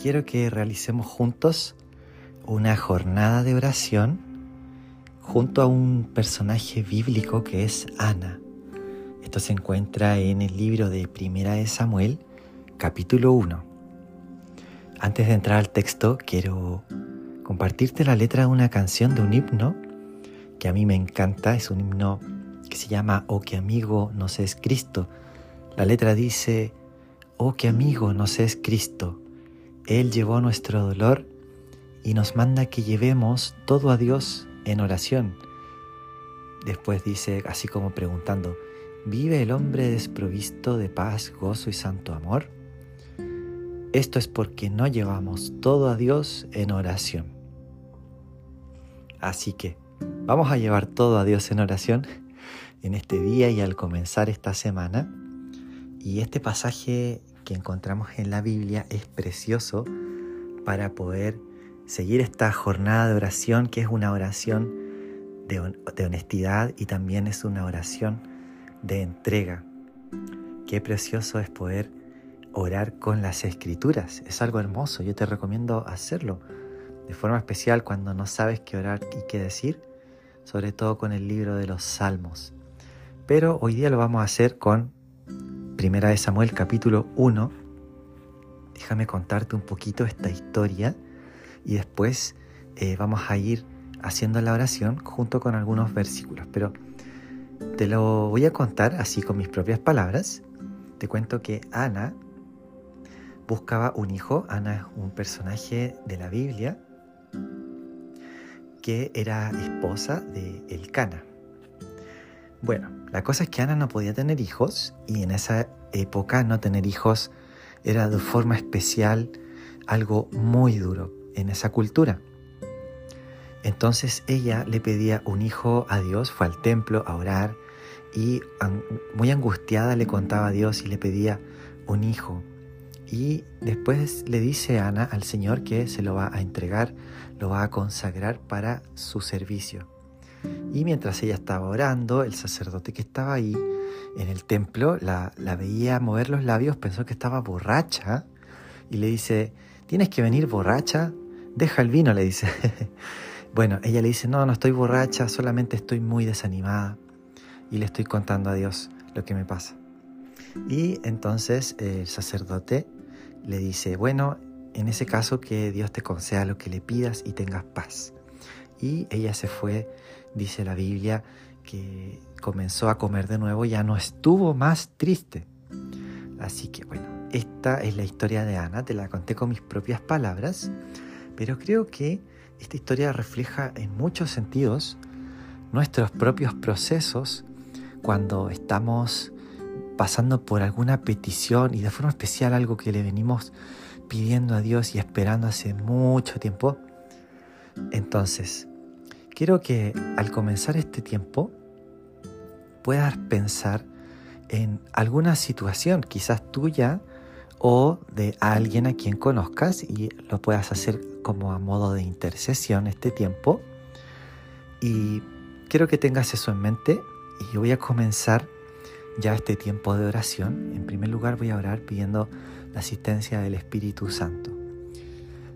quiero que realicemos juntos una jornada de oración junto a un personaje bíblico que es Ana. Esto se encuentra en el libro de Primera de Samuel, capítulo 1. Antes de entrar al texto, quiero compartirte la letra de una canción de un himno que a mí me encanta. Es un himno que se llama Oh que amigo nos es Cristo. La letra dice, Oh que amigo nos es Cristo. Él llevó nuestro dolor y nos manda que llevemos todo a Dios en oración. Después dice, así como preguntando, ¿vive el hombre desprovisto de paz, gozo y santo amor? Esto es porque no llevamos todo a Dios en oración. Así que vamos a llevar todo a Dios en oración en este día y al comenzar esta semana. Y este pasaje que encontramos en la Biblia es precioso para poder seguir esta jornada de oración, que es una oración de, honestidad y también es una oración de entrega. Qué precioso es poder orar con las escrituras. Es algo hermoso, yo te recomiendo hacerlo de forma especial cuando no sabes qué orar y qué decir, sobre todo con el libro de los Salmos. Pero hoy día lo vamos a hacer con Primera de Samuel capítulo 1. Déjame contarte un poquito esta historia y después eh, vamos a ir haciendo la oración junto con algunos versículos. Pero te lo voy a contar así con mis propias palabras. Te cuento que Ana buscaba un hijo. Ana es un personaje de la Biblia que era esposa de Elcana. Bueno, la cosa es que Ana no podía tener hijos y en esa época no tener hijos era de forma especial algo muy duro en esa cultura. Entonces ella le pedía un hijo a Dios, fue al templo a orar y muy angustiada le contaba a Dios y le pedía un hijo. Y después le dice Ana al Señor que se lo va a entregar, lo va a consagrar para su servicio. Y mientras ella estaba orando, el sacerdote que estaba ahí en el templo la, veía mover los labios, pensó que estaba borracha y le dice, tienes que venir borracha, deja el vino, le dice. bueno, ella le dice, no, no estoy borracha, solamente estoy muy desanimada y le estoy contando a Dios lo que me pasa. Y entonces el sacerdote le dice, bueno, en ese caso que Dios te conceda lo que le pidas y tengas paz. Y ella se fue dice la Biblia que comenzó a comer de nuevo, ya no estuvo más triste. Así que bueno, esta es la historia de Ana, te la conté con mis propias palabras, pero creo que esta historia refleja en muchos sentidos nuestros propios procesos cuando estamos pasando por alguna petición y de forma especial algo que le venimos pidiendo a Dios y esperando hace mucho tiempo. Entonces, quiero que al comenzar este tiempo puedas pensar en alguna situación, quizás tuya o de alguien a quien conozcas y lo puedas hacer como a modo de intercesión este tiempo. Y quiero que tengas eso en mente y voy a comenzar ya este tiempo de oración. En primer lugar voy a orar pidiendo la asistencia del Espíritu Santo.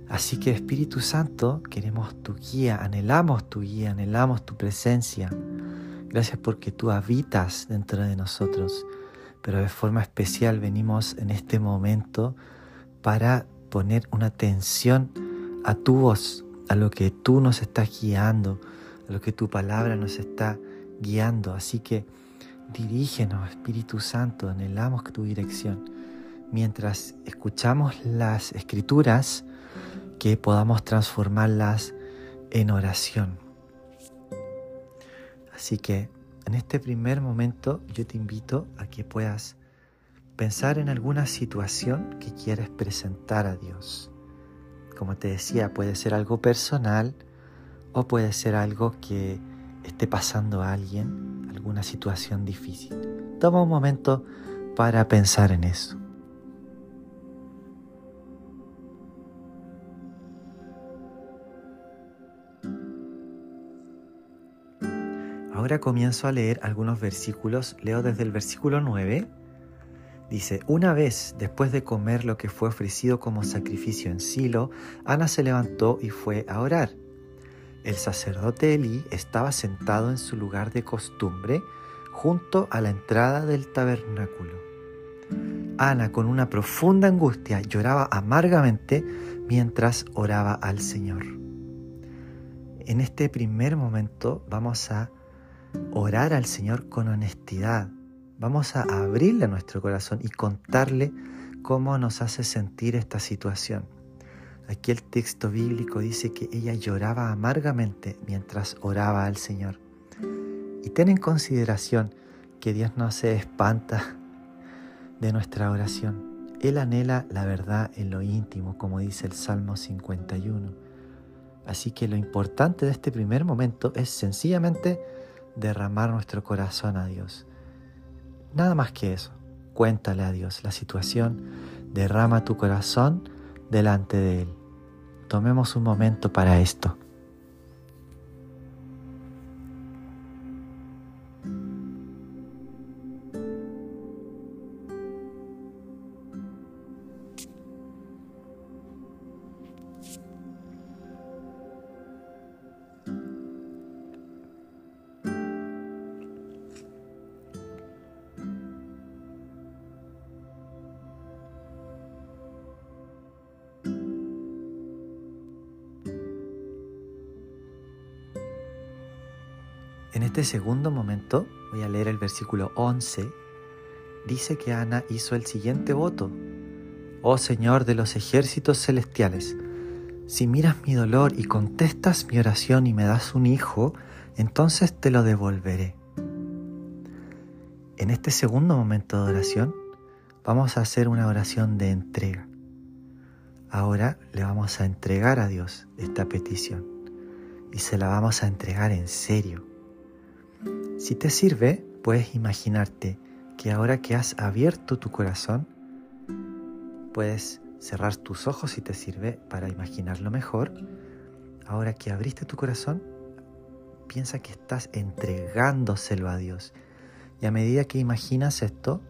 Así que Espíritu Santo, queremos tu guía, anhelamos tu guía, anhelamos tu presencia. Gracias porque tú habitas dentro de nosotros, pero de forma especial venimos en este momento para poner una atención a tu voz, a lo que tú nos estás guiando, a lo que tu palabra nos está guiando. Así que dirígenos, Espíritu Santo, anhelamos tu dirección. Mientras escuchamos las escrituras, que podamos transformarlas en oración. Así que en este primer momento yo te invito a que puedas pensar en alguna situación que quieres presentar a Dios. Como te decía, puede ser algo personal o puede ser algo que esté pasando a alguien, alguna situación difícil. Toma un momento para pensar en eso. Ahora comienzo a leer algunos versículos. Leo desde el versículo 9 Dice, una vez después de comer lo que fue ofrecido como sacrificio en Silo, Ana se levantó y fue a orar. El sacerdote Elí estaba sentado en su lugar de costumbre junto a la entrada del tabernáculo. Ana, con una profunda angustia, lloraba amargamente mientras oraba al Señor. En este primer momento vamos a orar al Señor con honestidad, Vamos a abrirle nuestro corazón y contarle cómo nos hace sentir esta situación. Aquí el texto bíblico dice que ella lloraba amargamente mientras oraba al Señor. Y ten en consideración que Dios no se espanta de nuestra oración. Él anhela la verdad en lo íntimo, como dice el Salmo 51. Así que lo importante de este primer momento es sencillamente derramar nuestro corazón a Dios. Nada más que eso. Cuéntale a Dios la situación, derrama tu corazón delante de Él. Tomemos un momento para esto. En este segundo momento, voy a leer el versículo 11, dice que Ana hizo el siguiente voto. Oh Señor de los ejércitos celestiales, si miras mi dolor y contestas mi oración y me das un hijo, entonces te lo devolveré. En este segundo momento de oración, vamos a hacer una oración de entrega. Ahora le vamos a entregar a Dios esta petición y se la vamos a entregar en serio si te sirve, puedes imaginarte que ahora que has abierto tu corazón, puedes cerrar tus ojos si te sirve para imaginarlo mejor. Ahora que abriste tu corazón, piensa que estás entregándoselo a Dios. Y a medida que imaginas esto,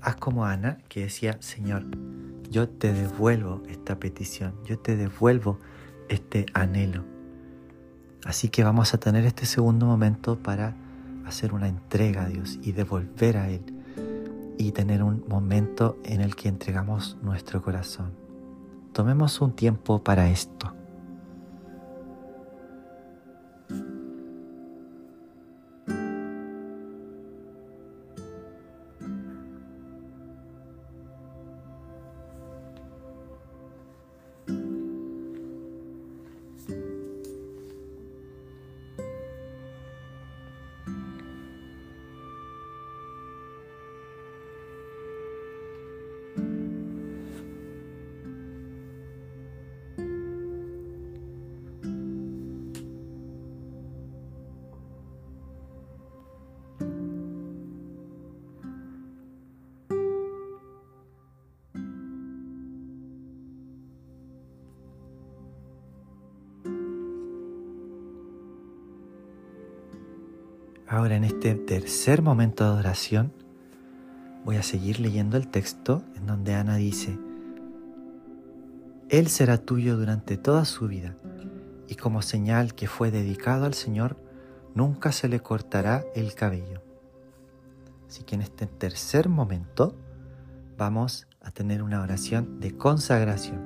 haz como Ana que decía, Señor, yo te devuelvo esta petición, yo te devuelvo este anhelo. Así que vamos a tener este segundo momento para hacer una entrega a Dios y devolver a Él y tener un momento en el que entregamos nuestro corazón. Tomemos un tiempo para esto. Ahora en este tercer momento de adoración voy a seguir leyendo el texto en donde Ana dice, Él será tuyo durante toda su vida y como señal que fue dedicado al Señor, nunca se le cortará el cabello. Así que en este tercer momento vamos a tener una oración de consagración.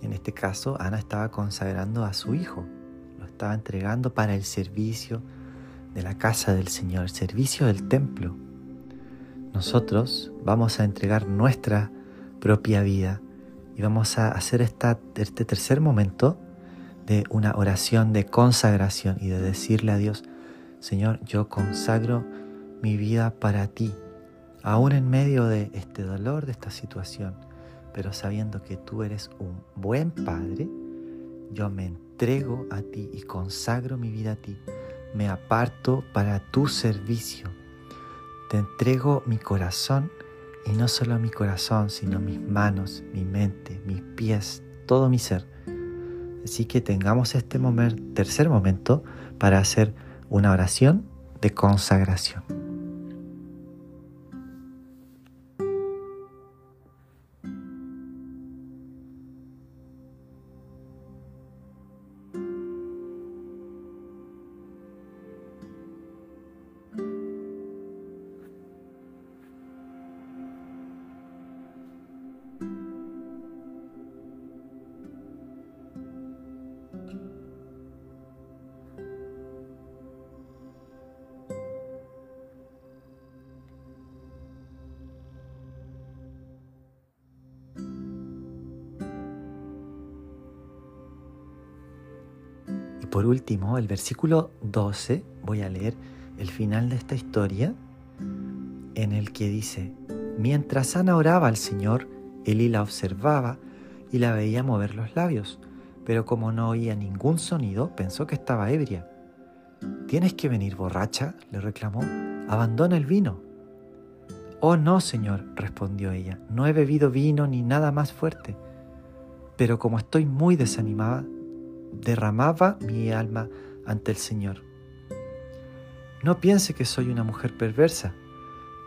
En este caso, Ana estaba consagrando a su hijo, lo estaba entregando para el servicio de la casa del Señor, servicio del templo. Nosotros vamos a entregar nuestra propia vida y vamos a hacer esta, este tercer momento de una oración de consagración y de decirle a Dios, Señor, yo consagro mi vida para ti, aún en medio de este dolor, de esta situación, pero sabiendo que tú eres un buen Padre, yo me entrego a ti y consagro mi vida a ti me aparto para tu servicio. Te entrego mi corazón y no solo mi corazón, sino mis manos, mi mente, mis pies, todo mi ser. Así que tengamos este tercer momento para hacer una oración de consagración. Por último, el versículo 12, voy a leer el final de esta historia, en el que dice, mientras Ana oraba al Señor, Eli la observaba y la veía mover los labios, pero como no oía ningún sonido, pensó que estaba ebria. ¿Tienes que venir borracha? le reclamó. Abandona el vino. Oh no, Señor, respondió ella, no he bebido vino ni nada más fuerte. Pero como estoy muy desanimada, derramaba mi alma ante el Señor. No piense que soy una mujer perversa,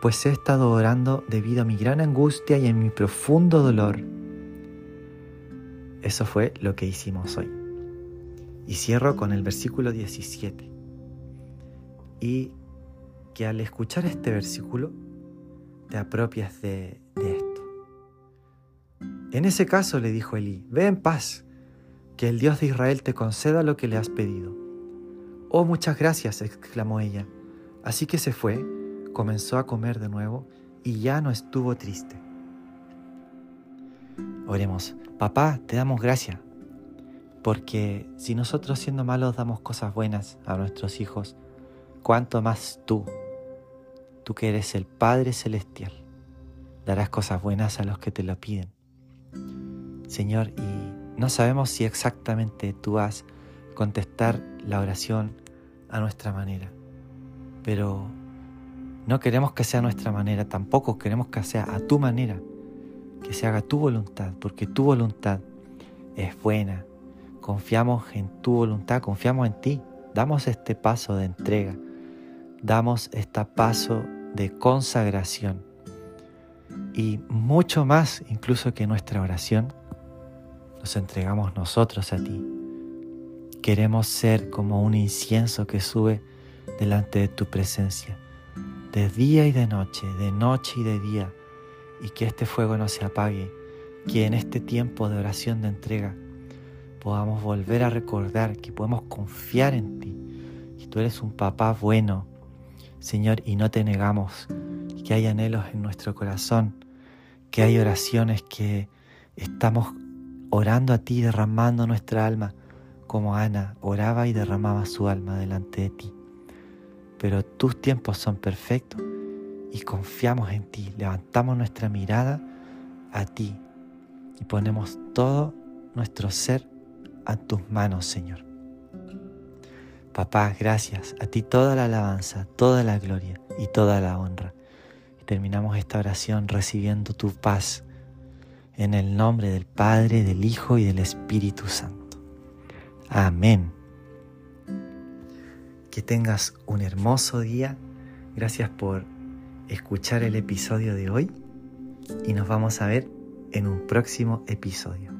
pues he estado orando debido a mi gran angustia y en mi profundo dolor. Eso fue lo que hicimos hoy. Y cierro con el versículo 17. Y que al escuchar este versículo te apropias de, de esto. En ese caso le dijo Elí, ve en paz, que el Dios de Israel te conceda lo que le has pedido. Oh, muchas gracias, exclamó ella. Así que se fue, comenzó a comer de nuevo y ya no estuvo triste. Oremos, papá, te damos gracias, porque si nosotros siendo malos damos cosas buenas a nuestros hijos, cuánto más tú, tú que eres el Padre Celestial, darás cosas buenas a los que te lo piden. Señor, y no sabemos si exactamente tú vas a contestar la oración a nuestra manera, pero no queremos que sea nuestra manera, tampoco queremos que sea a tu manera, que se haga tu voluntad, porque tu voluntad es buena. Confiamos en tu voluntad, confiamos en ti. Damos este paso de entrega, damos este paso de consagración y mucho más incluso que nuestra oración nos entregamos nosotros a ti. Queremos ser como un incienso que sube delante de tu presencia, de día y de noche, de noche y de día, y que este fuego no se apague, que en este tiempo de oración de entrega podamos volver a recordar que podemos confiar en ti, que tú eres un papá bueno, Señor, y no te negamos, que hay anhelos en nuestro corazón, que hay oraciones que estamos orando a ti, derramando nuestra alma, como Ana oraba y derramaba su alma delante de ti. Pero tus tiempos son perfectos y confiamos en ti, levantamos nuestra mirada a ti y ponemos todo nuestro ser a tus manos, Señor. Papá, gracias. A ti toda la alabanza, toda la gloria y toda la honra. Terminamos esta oración recibiendo tu paz en el nombre del Padre, del Hijo y del Espíritu Santo. Amén. Que tengas un hermoso día. Gracias por escuchar el episodio de hoy y nos vamos a ver en un próximo episodio.